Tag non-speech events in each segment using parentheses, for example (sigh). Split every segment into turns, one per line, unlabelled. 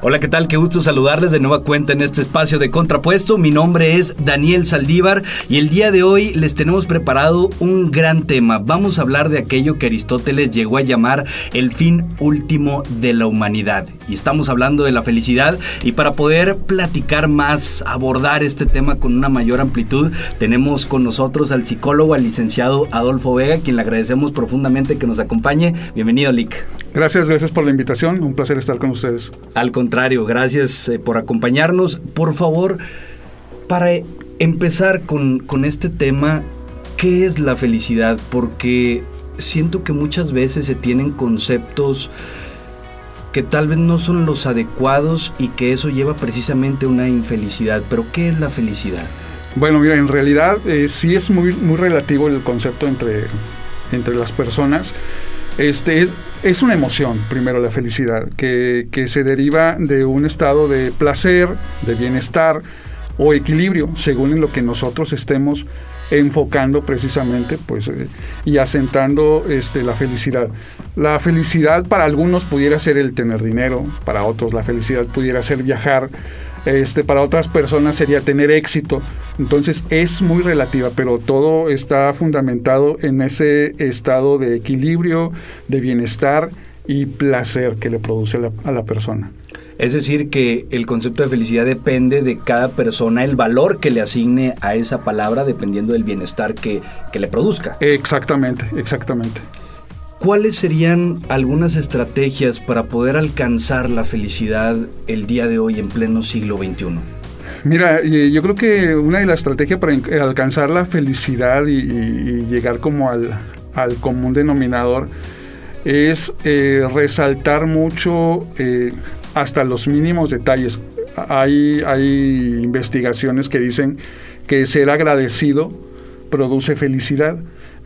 Hola, ¿qué tal? Qué gusto saludarles de nueva cuenta en este espacio de Contrapuesto. Mi nombre es Daniel Saldívar y el día de hoy les tenemos preparado un gran tema. Vamos a hablar de aquello que Aristóteles llegó a llamar el fin último de la humanidad. Y estamos hablando de la felicidad y para poder platicar más, abordar este tema con una mayor amplitud, tenemos con nosotros al psicólogo, al licenciado Adolfo Vega, quien le agradecemos profundamente que nos acompañe. Bienvenido, Lick.
Gracias, gracias por la invitación. Un placer estar con ustedes.
Al contrario, gracias eh, por acompañarnos. Por favor, para empezar con, con este tema, ¿qué es la felicidad? Porque siento que muchas veces se tienen conceptos que tal vez no son los adecuados y que eso lleva precisamente a una infelicidad. Pero ¿qué es la felicidad?
Bueno, mira, en realidad eh, sí es muy, muy relativo el concepto entre, entre las personas. Este, es una emoción, primero la felicidad, que, se deriva de un estado de placer, de bienestar o equilibrio, según en lo que nosotros estemos enfocando precisamente pues eh, y asentando este la felicidad. La felicidad para algunos pudiera ser el tener dinero, para otros la felicidad pudiera ser viajar, este, para otras personas sería tener éxito. Entonces es muy relativa, pero todo está fundamentado en ese estado de equilibrio, de bienestar y placer que le produce a la persona.
Es decir, que el concepto de felicidad depende de cada persona, el valor que le asigne a esa palabra dependiendo del bienestar que, que le produzca.
Exactamente, exactamente.
¿Cuáles serían algunas estrategias para poder alcanzar la felicidad el día de hoy en pleno siglo XXI?
Mira, yo creo que una de las estrategias para alcanzar la felicidad y, llegar como al, común denominador es eh, resaltar mucho eh, hasta los mínimos detalles. Hay, hay investigaciones que dicen que ser agradecido produce felicidad.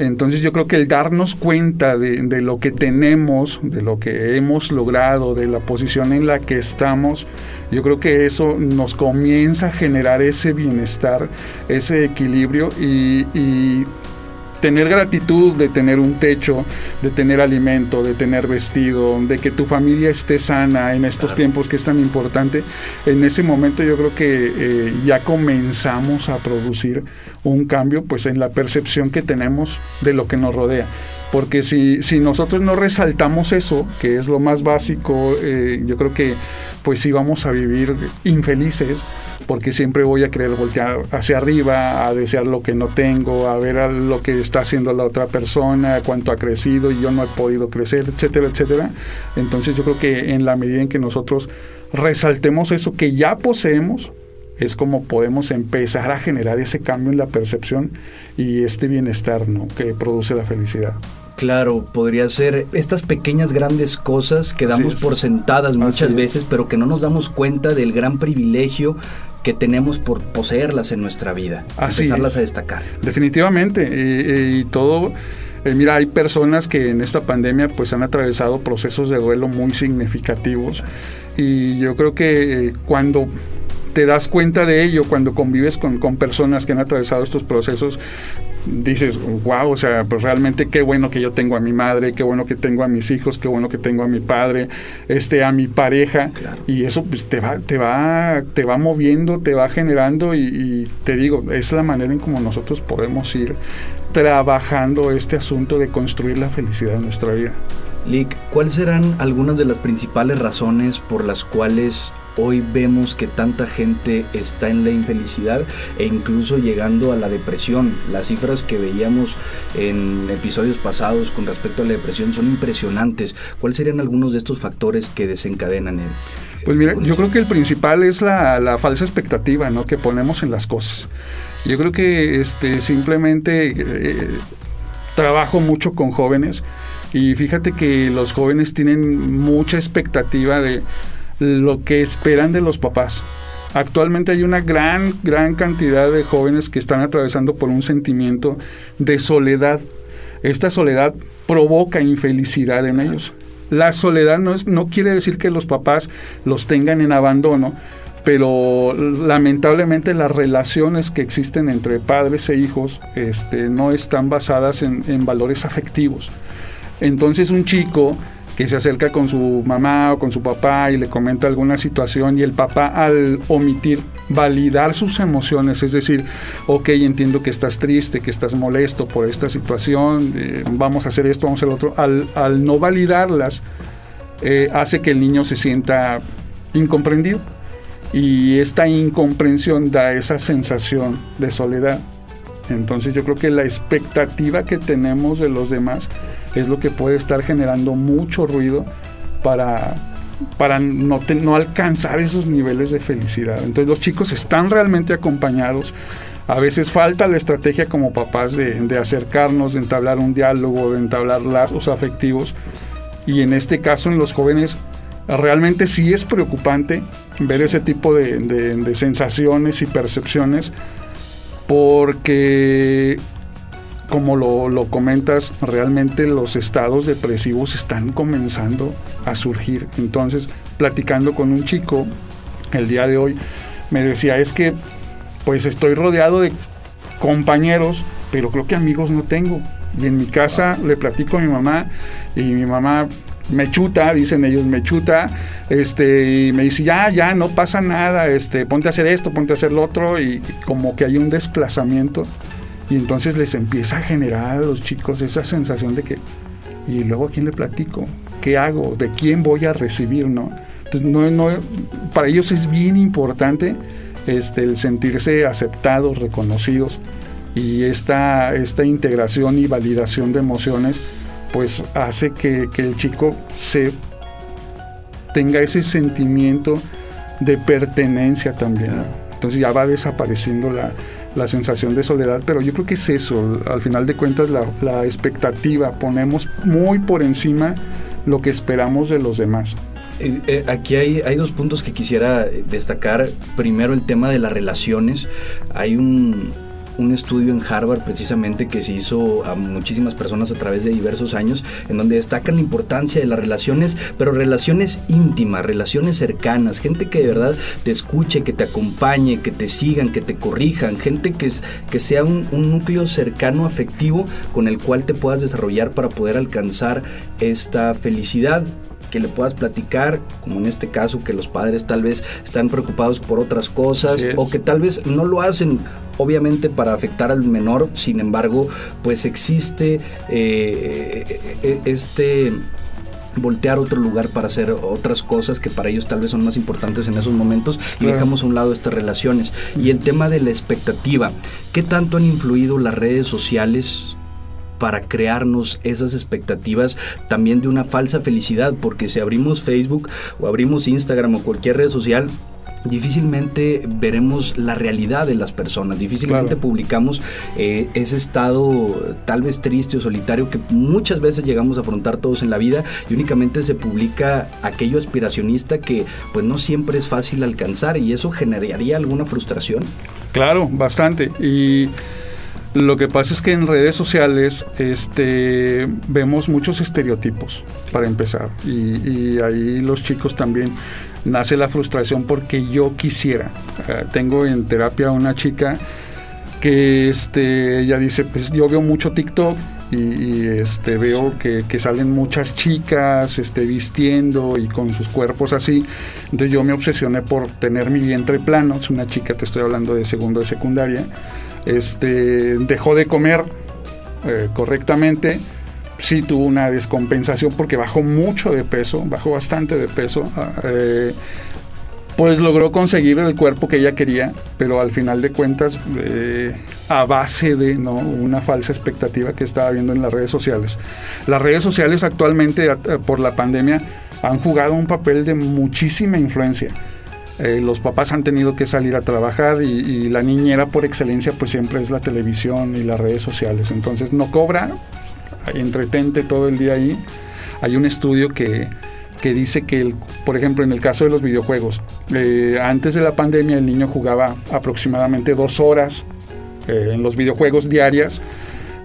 Entonces yo creo que el darnos cuenta de, lo que tenemos, de lo que hemos logrado, de la posición en la que estamos, yo creo que eso nos comienza a generar ese bienestar, ese equilibrio y tener gratitud de tener un techo, de tener alimento, de tener vestido, de que tu familia esté sana en estos tiempos que es tan importante, en ese momento yo creo que eh, ya comenzamos a producir un cambio pues en la percepción que tenemos de lo que nos rodea. Porque si, si nosotros no resaltamos eso, que es lo más básico, eh, yo creo que pues sí vamos a vivir infelices porque siempre voy a querer voltear hacia arriba, a desear lo que no tengo, a ver lo que está haciendo la otra persona, cuánto ha crecido y yo no he podido crecer, etcétera, etcétera. Entonces yo creo que en la medida en que nosotros resaltemos eso que ya poseemos, es como podemos empezar a generar ese cambio en la percepción y este bienestar ¿no? que produce la felicidad.
Claro, podría ser estas pequeñas grandes cosas que damos por sentadas muchas veces, pero que no nos damos cuenta del gran privilegio que tenemos por poseerlas en nuestra vida, Así empezarlas a destacar.
Definitivamente, y, todo, eh, mira, hay personas que en esta pandemia pues han atravesado procesos de duelo muy significativos y yo creo que eh, cuando te das cuenta de ello cuando convives con, con, personas que han atravesado estos procesos, dices, wow, o sea, pues realmente qué bueno que yo tengo a mi madre, qué bueno que tengo a mis hijos, qué bueno que tengo a mi padre, este, a mi pareja, y eso pues, te va, te va, te va moviendo, te va generando, y, te digo, es la manera en como nosotros podemos ir trabajando este asunto de construir la felicidad en nuestra vida.
Lick, ¿cuáles serán algunas de las principales razones por las cuales Hoy vemos que tanta gente está en la infelicidad e incluso llegando a la depresión. Las cifras que veíamos en episodios pasados con respecto a la depresión son impresionantes. ¿Cuáles serían algunos de estos factores que desencadenan el...
Pues mira, yo creo que el principal es la, falsa expectativa ¿no? que ponemos en las cosas. Yo creo que este, simplemente eh, trabajo mucho con jóvenes y fíjate que los jóvenes tienen mucha expectativa de lo que esperan de los papás. Actualmente hay una gran, gran cantidad de jóvenes que están atravesando por un sentimiento de soledad. Esta soledad provoca infelicidad en ellos. La soledad no, no quiere decir que los papás los tengan en abandono, pero lamentablemente las relaciones que existen entre padres e hijos este, no están basadas en, en valores afectivos. Entonces un chico que se acerca con su mamá o con su papá y le comenta alguna situación y el papá al omitir validar sus emociones, es decir, ok, entiendo que estás triste, que estás molesto por esta situación, eh, vamos a hacer esto, vamos a hacer otro, al, al no validarlas, eh, hace que el niño se sienta incomprendido y esta incomprensión da esa sensación de soledad. Entonces yo creo que la expectativa que tenemos de los demás es lo que puede estar generando mucho ruido para, para no, no alcanzar esos niveles de felicidad. Entonces los chicos están realmente acompañados. A veces falta la estrategia como papás de, de acercarnos, de entablar un diálogo, de entablar lazos afectivos. Y en este caso en los jóvenes realmente sí es preocupante ver ese tipo de, de, sensaciones y percepciones porque como lo, lo, comentas, realmente los estados depresivos están comenzando a surgir. Entonces, platicando con un chico el día de hoy, me decía, es que pues estoy rodeado de compañeros, pero creo que amigos no tengo. Y en mi casa le platico a mi mamá y mi mamá me chuta, dicen ellos, me chuta, este, y me dice, ya, ya, no pasa nada, este, ponte a hacer esto, ponte a hacer lo otro, y como que hay un desplazamiento, y entonces les empieza a generar a los chicos esa sensación de que, y luego a quién le platico, qué hago, de quién voy a recibir, ¿no? No, no, para ellos es bien importante este, el sentirse aceptados, reconocidos, y esta, esta integración y validación de emociones, pues hace que, el chico se tenga ese sentimiento de pertenencia también. Entonces ya va desapareciendo la, sensación de soledad, pero yo creo que es eso, al final de cuentas la, expectativa, ponemos muy por encima lo que esperamos de los demás.
Eh, eh, aquí hay, hay dos puntos que quisiera destacar. Primero el tema de las relaciones. Hay un, un estudio en Harvard precisamente que se hizo a muchísimas personas a través de diversos años, en donde destacan la importancia de las relaciones, pero relaciones íntimas, relaciones cercanas, gente que de verdad te escuche, que te acompañe, que te sigan, que te corrijan, gente que, es, que sea un, un núcleo cercano, afectivo, con el cual te puedas desarrollar para poder alcanzar esta felicidad que le puedas platicar, como en este caso que los padres tal vez están preocupados por otras cosas o que tal vez no lo hacen obviamente para afectar al menor, sin embargo, pues existe eh, eh, este voltear otro lugar para hacer otras cosas que para ellos tal vez son más importantes en esos momentos y dejamos a un lado estas relaciones. Y el tema de la expectativa, ¿qué tanto han influido las redes sociales para crearnos esas expectativas también de una falsa felicidad, porque si abrimos Facebook o abrimos Instagram o cualquier red social, difícilmente veremos la realidad de las personas, difícilmente publicamos eh, ese estado tal vez triste o solitario que muchas veces llegamos a afrontar todos en la vida y únicamente se publica aquello aspiracionista que pues no siempre es fácil alcanzar y eso generaría alguna frustración.
Claro, bastante. Y lo que pasa es que en redes sociales este, vemos muchos estereotipos, para empezar. Y, ahí los chicos también nace la frustración porque yo quisiera. Eh, tengo en terapia una chica que este, ella dice, pues yo veo mucho TikTok y, este, veo que, que, salen muchas chicas este, vistiendo y con sus cuerpos así. Entonces yo me obsesioné por tener mi vientre plano. Es una chica, te estoy hablando de segundo de secundaria este, dejó de comer eh, correctamente, sí tuvo una descompensación porque bajó mucho de peso, bajó bastante de peso. Ah, eh, pues logró conseguir el cuerpo que ella quería, pero al final de cuentas, eh, a base de ¿no? una falsa expectativa que estaba viendo en las redes sociales. Las redes sociales actualmente, por la pandemia, han jugado un papel de muchísima influencia. Eh, los papás han tenido que salir a trabajar y, la niñera por excelencia pues siempre es la televisión y las redes sociales. Entonces no cobra, entretente todo el día ahí. Hay un estudio que, dice que, el, por ejemplo, en el caso de los videojuegos, eh, antes de la pandemia el niño jugaba aproximadamente dos horas eh, en los videojuegos diarias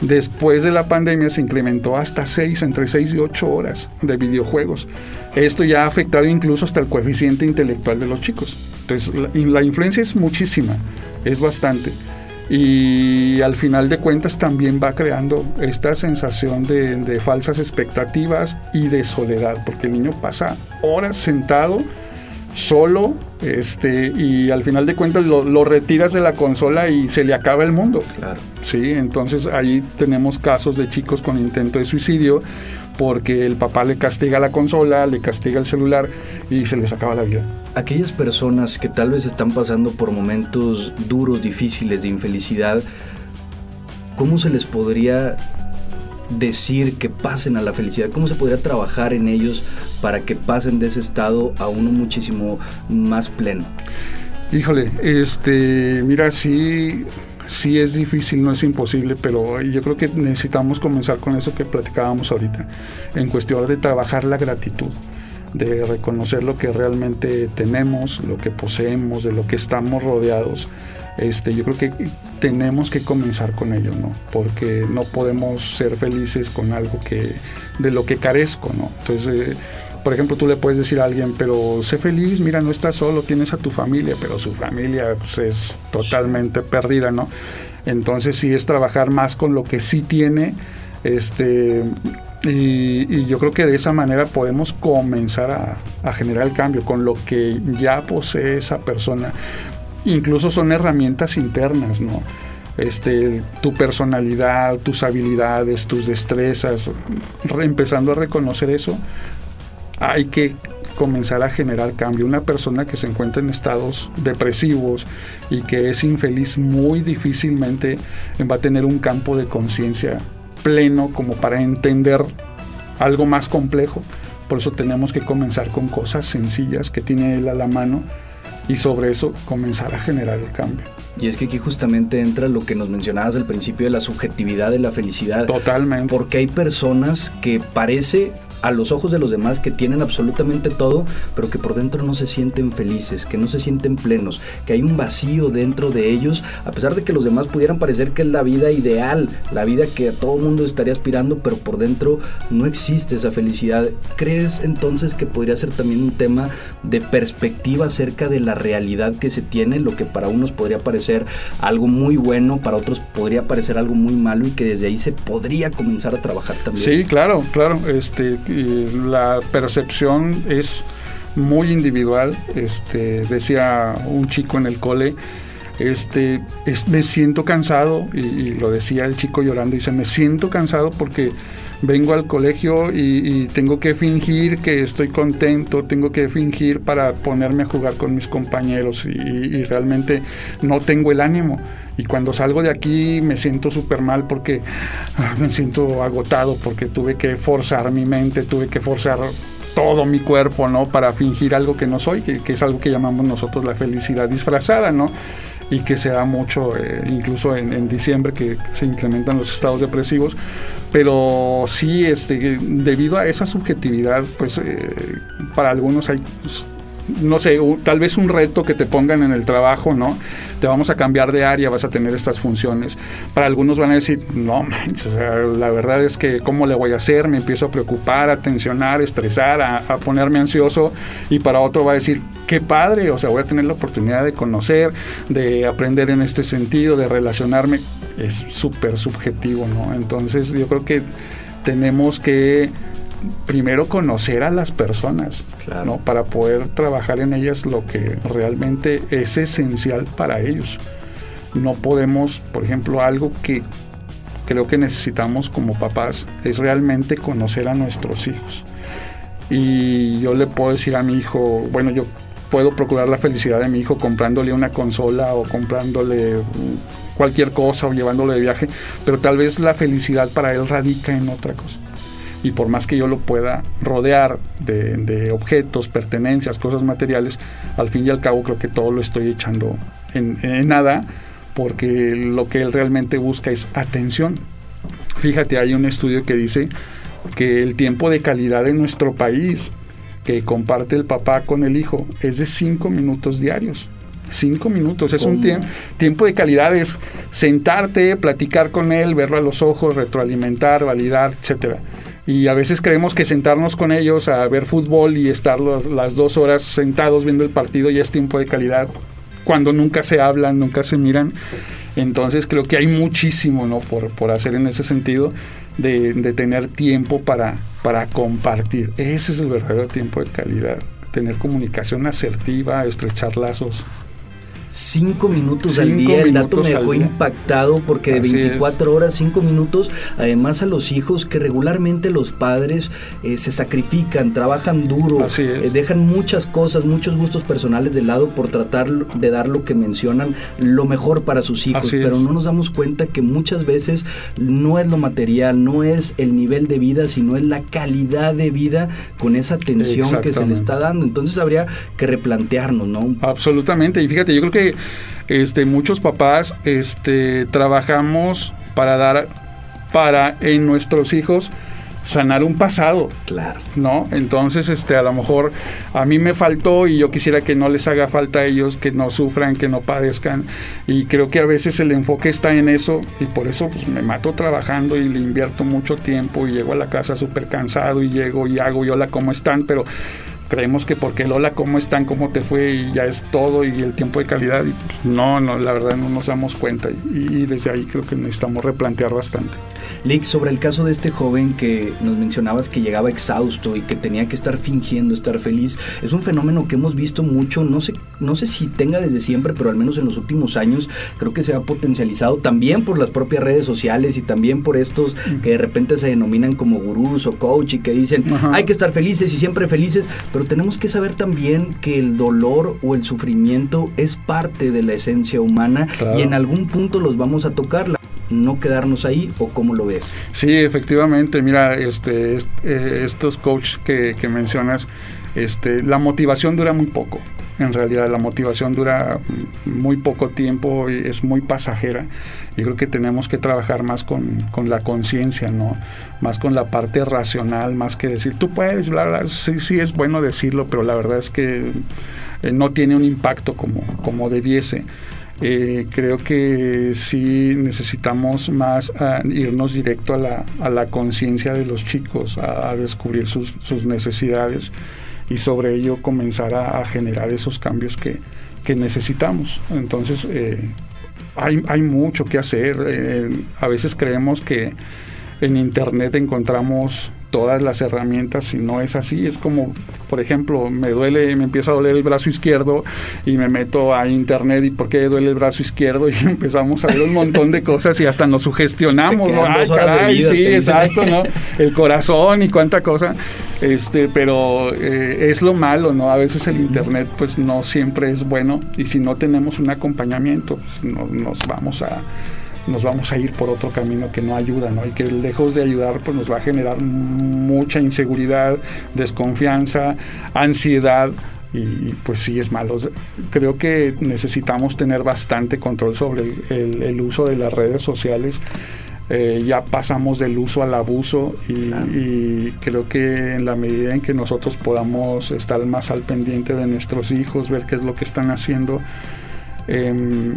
Después de la pandemia se incrementó hasta 6, entre 6 y 8 horas de videojuegos. Esto ya ha afectado incluso hasta el coeficiente intelectual de los chicos. Entonces, la, influencia es muchísima, es bastante. y al final de cuentas también va creando esta sensación de, falsas expectativas y de soledad, porque el niño pasa horas sentado solo este y al final de cuentas lo, lo, retiras de la consola y se le acaba el mundo.
Claro.
Sí, entonces ahí tenemos casos de chicos con intento de suicidio porque el papá le castiga la consola, le castiga el celular y se les acaba la vida.
Aquellas personas que tal vez están pasando por momentos duros, difíciles, de infelicidad, ¿cómo se les podría decir que pasen a la felicidad? ¿Cómo se podría trabajar en ellos para que pasen de ese estado a uno muchísimo más pleno?
Híjole, este, mira, sí, sí es difícil, no es imposible, pero yo creo que necesitamos comenzar con eso que platicábamos ahorita, en cuestión de trabajar la gratitud, de reconocer lo que realmente tenemos, lo que poseemos, de lo que estamos rodeados. Este, yo creo que tenemos que comenzar con ello, ¿no? Porque no podemos ser felices con algo que de lo que carezco, ¿no? Entonces, eh, por ejemplo, tú le puedes decir a alguien, pero sé feliz, mira, no estás solo, tienes a tu familia, pero su familia pues, es totalmente perdida, ¿no? Entonces sí es trabajar más con lo que sí tiene, este, y, yo creo que de esa manera podemos comenzar a, a, generar el cambio con lo que ya posee esa persona. Incluso son herramientas internas, ¿no? Este, tu personalidad, tus habilidades, tus destrezas, empezando a reconocer eso, hay que comenzar a generar cambio. Una persona que se encuentra en estados depresivos y que es infeliz muy difícilmente va a tener un campo de conciencia pleno como para entender algo más complejo. Por eso tenemos que comenzar con cosas sencillas que tiene él a la mano y sobre eso comenzar a generar el cambio.
Y es que aquí justamente entra lo que nos mencionabas al principio de la subjetividad de la felicidad.
Totalmente.
Porque hay personas que parece a los ojos de los demás que tienen absolutamente todo, pero que por dentro no se sienten felices, que no se sienten plenos, que hay un vacío dentro de ellos, a pesar de que los demás pudieran parecer que es la vida ideal, la vida que todo mundo estaría aspirando, pero por dentro no existe esa felicidad. ¿Crees entonces que podría ser también un tema de perspectiva acerca de la realidad que se tiene, lo que para unos podría parecer algo muy bueno, para otros podría parecer algo muy malo y que desde ahí se podría comenzar a trabajar también?
Sí, claro, claro, este la percepción es muy individual. Este, decía un chico en el cole, este, me siento cansado, y, lo decía el chico llorando, dice, me siento cansado porque vengo al colegio y, tengo que fingir que estoy contento, tengo que fingir para ponerme a jugar con mis compañeros y, realmente no tengo el ánimo. Y cuando salgo de aquí me siento súper mal porque ah, me siento agotado, porque tuve que forzar mi mente, tuve que forzar todo mi cuerpo, ¿no? Para fingir algo que no soy, que, que es algo que llamamos nosotros la felicidad disfrazada, ¿no? Y que se da mucho eh, incluso en, diciembre que se incrementan los estados depresivos. Pero sí este debido a esa subjetividad pues eh, para algunos hay no sé, tal vez un reto que te pongan en el trabajo, ¿no? Te vamos a cambiar de área, vas a tener estas funciones. Para algunos van a decir, no, o sea, la verdad es que, ¿cómo le voy a hacer? Me empiezo a preocupar, a tensionar, a estresar, a, a ponerme ansioso. Y para otro va a decir, qué padre, o sea, voy a tener la oportunidad de conocer, de aprender en este sentido, de relacionarme. Es súper subjetivo, ¿no? Entonces, yo creo que tenemos que primero conocer a las personas, ¿no? Para poder trabajar en ellas lo que realmente es esencial para ellos. No podemos, por ejemplo, algo que creo que necesitamos como papás es realmente conocer a nuestros hijos. Y yo le puedo decir a mi hijo, bueno, yo puedo procurar la felicidad de mi hijo comprándole una consola o comprándole cualquier cosa o llevándolo de viaje, pero tal vez la felicidad para él radica en otra cosa y por más que yo lo pueda rodear de, objetos, pertenencias, cosas materiales, al fin y al cabo creo que todo lo estoy echando en, nada porque lo que él realmente busca es atención. Fíjate, hay un estudio que dice que el tiempo de calidad en nuestro país que comparte el papá con el hijo es de cinco minutos diarios. Cinco minutos, es un tiempo de calidad, es sentarte, platicar con él, verlo a los ojos, retroalimentar, validar, etcétera y a veces creemos que sentarnos con ellos a ver fútbol y estar las dos horas sentados viendo el partido ya es tiempo de calidad, cuando nunca se hablan, nunca se miran. Entonces creo que hay muchísimo ¿no? por, por hacer en ese sentido de, de tener tiempo para, para compartir. Ese es el verdadero tiempo de calidad. Tener comunicación asertiva, estrechar lazos
cinco minutos al día. El dato me dejó impactado porque de 24 horas, cinco minutos, además a los hijos que regularmente los padres eh, se sacrifican, trabajan duro, eh, dejan muchas cosas, muchos gustos personales de lado por tratar de dar lo que mencionan, lo mejor para sus hijos. pero no nos damos cuenta que muchas veces no es lo material, no es el nivel de vida, sino es la calidad de vida con esa atención que se le está dando. Entonces habría que replantearnos, ¿no?
Absolutamente. Y fíjate, yo creo que este, muchos papás este, trabajamos para dar, para en nuestros hijos sanar un pasado.
Claro.
¿No? Entonces, este, a lo mejor a mí me faltó y yo quisiera que no les haga falta a ellos, que no sufran, que no padezcan. Y creo que a veces el enfoque está en eso y por eso pues, me mato trabajando y le invierto mucho tiempo y llego a la casa súper cansado y llego y hago y hola, ¿cómo están? Pero creemos que porque Lola, ¿cómo están? ¿Cómo te fue? Y ya es todo y el tiempo de calidad. Y pues, no, no, la verdad no nos damos cuenta y, desde ahí creo que necesitamos replantear bastante.
Lick, sobre el caso de este joven que nos mencionabas que llegaba exhausto y que tenía que estar fingiendo estar feliz, es un fenómeno que hemos visto mucho, no sé, no sé si tenga desde siempre, pero al menos en los últimos años creo que se ha potencializado también por las propias redes sociales y también por estos que de repente se denominan como gurús o coach y que dicen hay que estar felices y siempre felices, pero tenemos que saber también que el dolor o el sufrimiento es parte de la esencia humana y en algún punto los vamos a tocar no quedarnos ahí o cómo lo ves?
Sí, efectivamente, mira, este, eh, estos coaches que, que, mencionas, este, la motivación dura muy poco. En realidad la motivación dura muy poco tiempo y es muy pasajera. Yo creo que tenemos que trabajar más con, con la conciencia, ¿no? Más con la parte racional, más que decir, tú puedes, bla, bla. Sí, sí es bueno decirlo, pero la verdad es que eh, no tiene un impacto como, como debiese. Eh, creo que sí necesitamos más ah, irnos directo a la, a la conciencia de los chicos, a, descubrir sus, sus, necesidades y sobre ello comenzar a, generar esos cambios que, que necesitamos. Entonces, eh, hay, hay, mucho que hacer. Eh, a veces creemos que en Internet encontramos todas las herramientas y no es así. Es como, por ejemplo, me duele, me empieza a doler el brazo izquierdo y me meto a internet y ¿por qué duele el brazo izquierdo? (laughs) Y empezamos a ver un montón de cosas y hasta nos sugestionamos, ¿no? Ay, sí, exacto, ¿no? (laughs) El corazón y cuánta cosa. Este, pero eh, es lo malo, ¿no? A veces el internet pues no siempre es bueno y si no tenemos un acompañamiento, pues, nos vamos a nos vamos a ir por otro camino que no ayuda, ¿no? Y que lejos de ayudar, pues nos va a generar mucha inseguridad, desconfianza, ansiedad, y pues sí es malo. Creo que necesitamos tener bastante control sobre el, uso de las redes sociales. Eh, ya pasamos del uso al abuso y, creo que en la medida en que nosotros podamos estar más al pendiente de nuestros hijos, ver qué es lo que están haciendo, eh,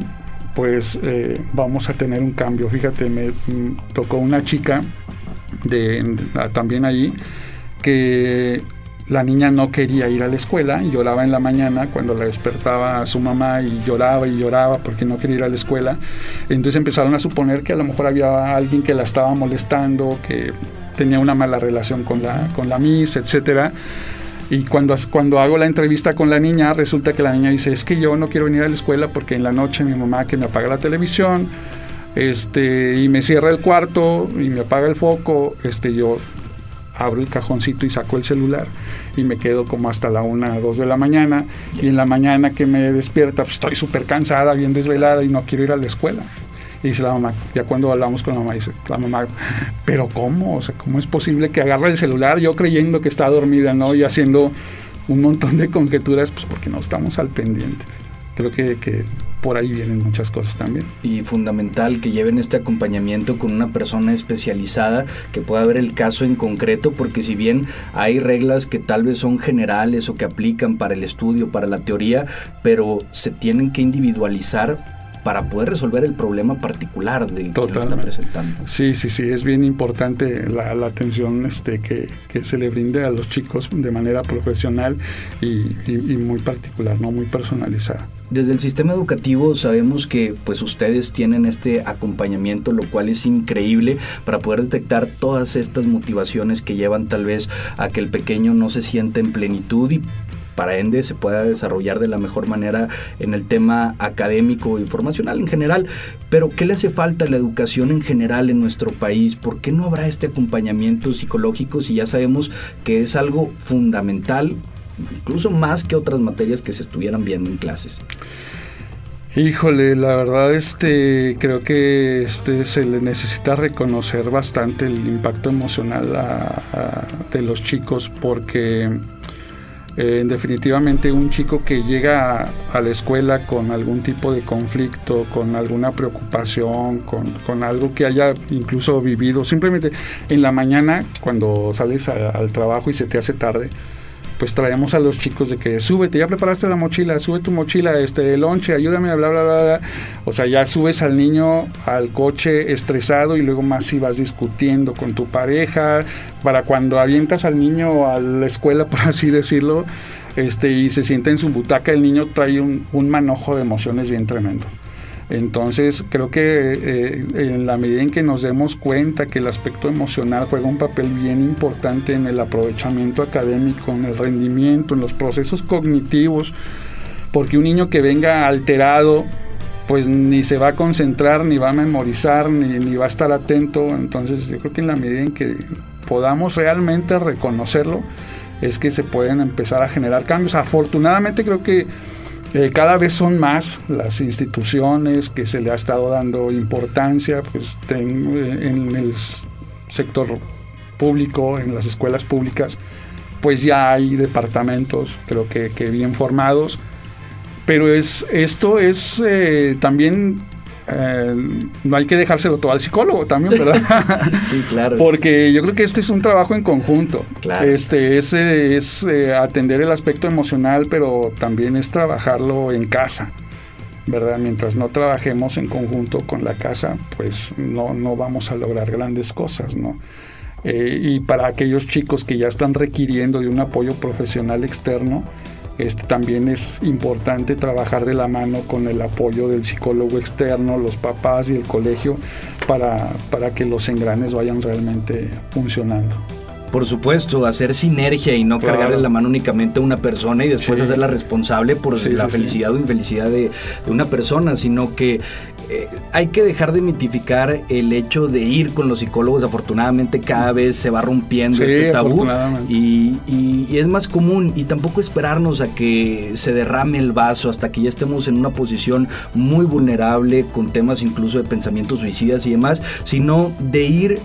pues eh, vamos a tener un cambio. Fíjate, me mm, tocó una chica de, también allí que la niña no quería ir a la escuela y lloraba en la mañana cuando la despertaba a su mamá y lloraba y lloraba porque no quería ir a la escuela. Entonces empezaron a suponer que a lo mejor había alguien que la estaba molestando, que tenía una mala relación con la, con la Miss, etcétera. Y cuando, cuando hago la entrevista con la niña, resulta que la niña dice, es que yo no quiero venir a la escuela porque en la noche mi mamá que me apaga la televisión este, y me cierra el cuarto y me apaga el foco, este, yo abro el cajoncito y saco el celular y me quedo como hasta la una dos de la mañana y en la mañana que me despierta pues, estoy súper cansada, bien desvelada y no quiero ir a la escuela. Y dice la mamá, ya cuando hablamos con la mamá, dice la mamá, pero ¿cómo? O sea, ¿cómo es posible que agarre el celular yo creyendo que está dormida, ¿no? Y haciendo un montón de conjeturas, pues porque no estamos al pendiente. Creo que, que por ahí vienen muchas cosas también.
Y fundamental que lleven este acompañamiento con una persona especializada que pueda ver el caso en concreto, porque si bien hay reglas que tal vez son generales o que aplican para el estudio, para la teoría, pero se tienen que individualizar para poder resolver el problema particular de que está presentando.
Sí, sí, sí, es bien importante la, atención este, que, se le brinde a los chicos de manera profesional y, muy particular, no muy personalizada.
desde el sistema educativo sabemos que pues ustedes tienen este acompañamiento, lo cual es increíble para poder detectar todas estas motivaciones que llevan tal vez a que el pequeño no se sienta en plenitud y para ende se pueda desarrollar de la mejor manera en el tema académico e informacional en general. Pero ¿qué le hace falta a la educación en general en nuestro país? ¿Por qué no habrá este acompañamiento psicológico si ya sabemos que es algo fundamental incluso más que otras materias que se estuvieran viendo en clases.
Híjole, la verdad este creo que este se le necesita reconocer bastante el impacto emocional de los chicos porque eh, definitivamente un chico que llega a, la escuela con algún tipo de conflicto, con alguna preocupación, con, algo que haya incluso vivido, simplemente en la mañana cuando sales al trabajo y se te hace tarde, pues traemos a los chicos de que súbete, ya preparaste la mochila, sube tu mochila, este, lonche, ayúdame, bla, bla, bla, bla. O sea, ya subes al niño al coche estresado y luego más si vas discutiendo con tu pareja, para cuando avientas al niño a la escuela, (laughs) por así decirlo, este, y se sienta en su butaca, el niño trae un, un manojo de emociones bien tremendo. Entonces creo que eh, en la medida en que nos demos cuenta que el aspecto emocional juega un papel bien importante en el aprovechamiento académico, en el rendimiento, en los procesos cognitivos, porque un niño que venga alterado, pues ni se va a concentrar, ni va a memorizar, ni, ni va a estar atento. Entonces yo creo que en la medida en que podamos realmente reconocerlo, es que se pueden empezar a generar cambios. Afortunadamente creo que eh, cada vez son más las instituciones que se le ha estado dando importancia pues, en, el sector público, en las escuelas públicas, pues ya hay departamentos, creo que, bien formados, pero es, esto es eh, también eh, no hay que dejárselo todo al psicólogo también, ¿verdad? (laughs)
sí, claro.
Porque yo creo que este es un trabajo en conjunto. Claro. Este es, es eh, atender el aspecto emocional, pero también es trabajarlo en casa. ¿verdad? Mientras no trabajemos en conjunto con la casa, pues no, no vamos a lograr grandes cosas, ¿no? Eh, y para aquellos chicos que ya están requiriendo de un apoyo profesional externo, este, también es importante trabajar de la mano con el apoyo del psicólogo externo, los papás y el colegio para, para que los engranes vayan realmente funcionando.
Por supuesto, hacer sinergia y no cargarle la mano únicamente a una persona y después hacerla responsable por la felicidad o infelicidad de, una persona, sino que eh, hay que dejar de mitificar el hecho de ir con los psicólogos. Afortunadamente cada vez se va rompiendo este tabú y, y, es más común y tampoco esperarnos a que se derrame el vaso hasta que ya estemos en una posición muy vulnerable con temas incluso de pensamientos suicidas y demás, sino de ir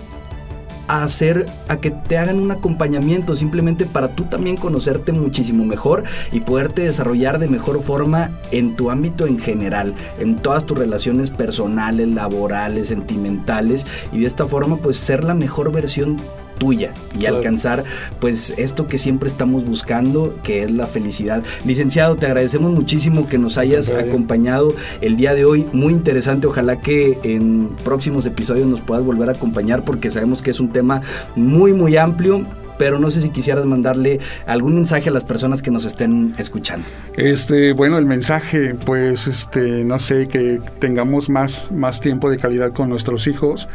a hacer, a que te hagan un acompañamiento simplemente para tú también conocerte muchísimo mejor y poderte desarrollar de mejor forma en tu ámbito en general, en todas tus relaciones personales, laborales, sentimentales y de esta forma pues ser la mejor versión tuya y alcanzar pues esto que siempre estamos buscando, que es la felicidad. Licenciado, te agradecemos muchísimo que nos hayas acompañado el día de hoy, muy interesante, ojalá que en próximos episodios nos puedas volver a acompañar porque sabemos que es un tema muy muy amplio pero no sé si quisieras mandarle algún mensaje a las personas que nos estén escuchando.
Este, bueno, el mensaje, pues, este, no sé, que tengamos más, más tiempo de calidad con nuestros hijos,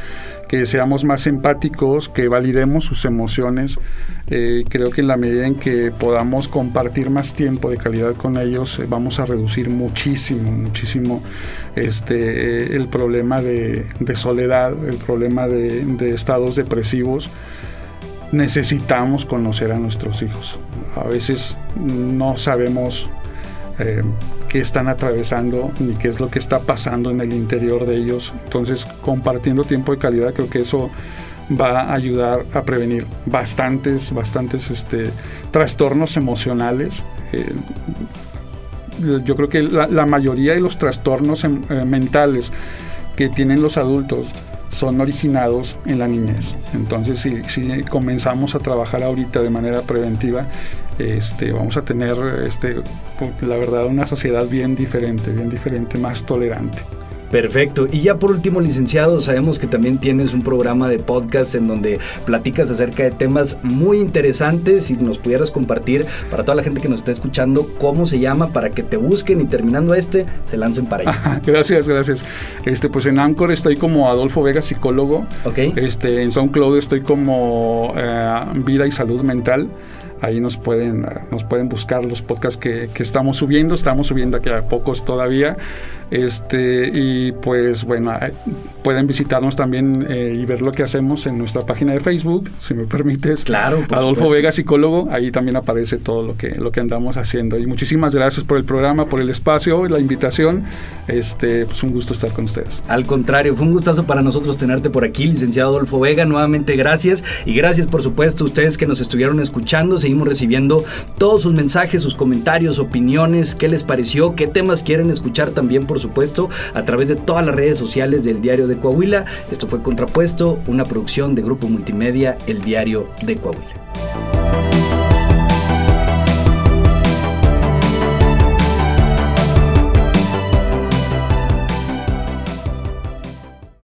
que seamos más empáticos, que validemos sus emociones. Eh, creo que en la medida en que podamos compartir más tiempo de calidad con ellos, eh, vamos a reducir muchísimo, muchísimo este, el problema de, soledad, el problema de, de estados depresivos necesitamos conocer a nuestros hijos. A veces no sabemos eh, qué están atravesando ni qué es lo que está pasando en el interior de ellos. Entonces, compartiendo tiempo de calidad, creo que eso va a ayudar a prevenir bastantes, bastantes este, trastornos emocionales. Eh, yo creo que la, mayoría de los trastornos em, eh, mentales que tienen los adultos son originados en la niñez. Entonces, si, comenzamos a trabajar ahorita de manera preventiva, este, vamos a tener, este, la verdad, una sociedad bien diferente, bien diferente, más tolerante.
Perfecto. Y ya por último, licenciado, sabemos que también tienes un programa de podcast en donde platicas acerca de temas muy interesantes. Si nos pudieras compartir para toda la gente que nos está escuchando cómo se llama para que te busquen y terminando este se lancen para allá. (laughs)
gracias, gracias. Este, pues en Anchor estoy como Adolfo Vega, psicólogo.
Ok.
Este, en SoundCloud estoy como eh, Vida y Salud Mental. Ahí nos pueden, nos pueden buscar los podcasts que, que estamos subiendo. Estamos subiendo aquí a pocos todavía. Este, y pues bueno, pueden visitarnos también eh, y ver lo que hacemos en nuestra página de Facebook, si me permites.
Claro,
Adolfo Vega, psicólogo, ahí también aparece todo lo que, lo que andamos haciendo. Y muchísimas gracias por el programa, por el espacio, la invitación. Este, pues un gusto estar con ustedes.
Al contrario, fue un gustazo para nosotros tenerte por aquí, licenciado Adolfo Vega. Nuevamente gracias. Y gracias, por supuesto, a ustedes que nos estuvieron escuchando. Seguimos recibiendo todos sus mensajes, sus comentarios, opiniones, qué les pareció, qué temas quieren escuchar también, por supuesto, a través de todas las redes sociales del Diario de Coahuila. Esto fue Contrapuesto, una producción de Grupo Multimedia, el Diario de Coahuila.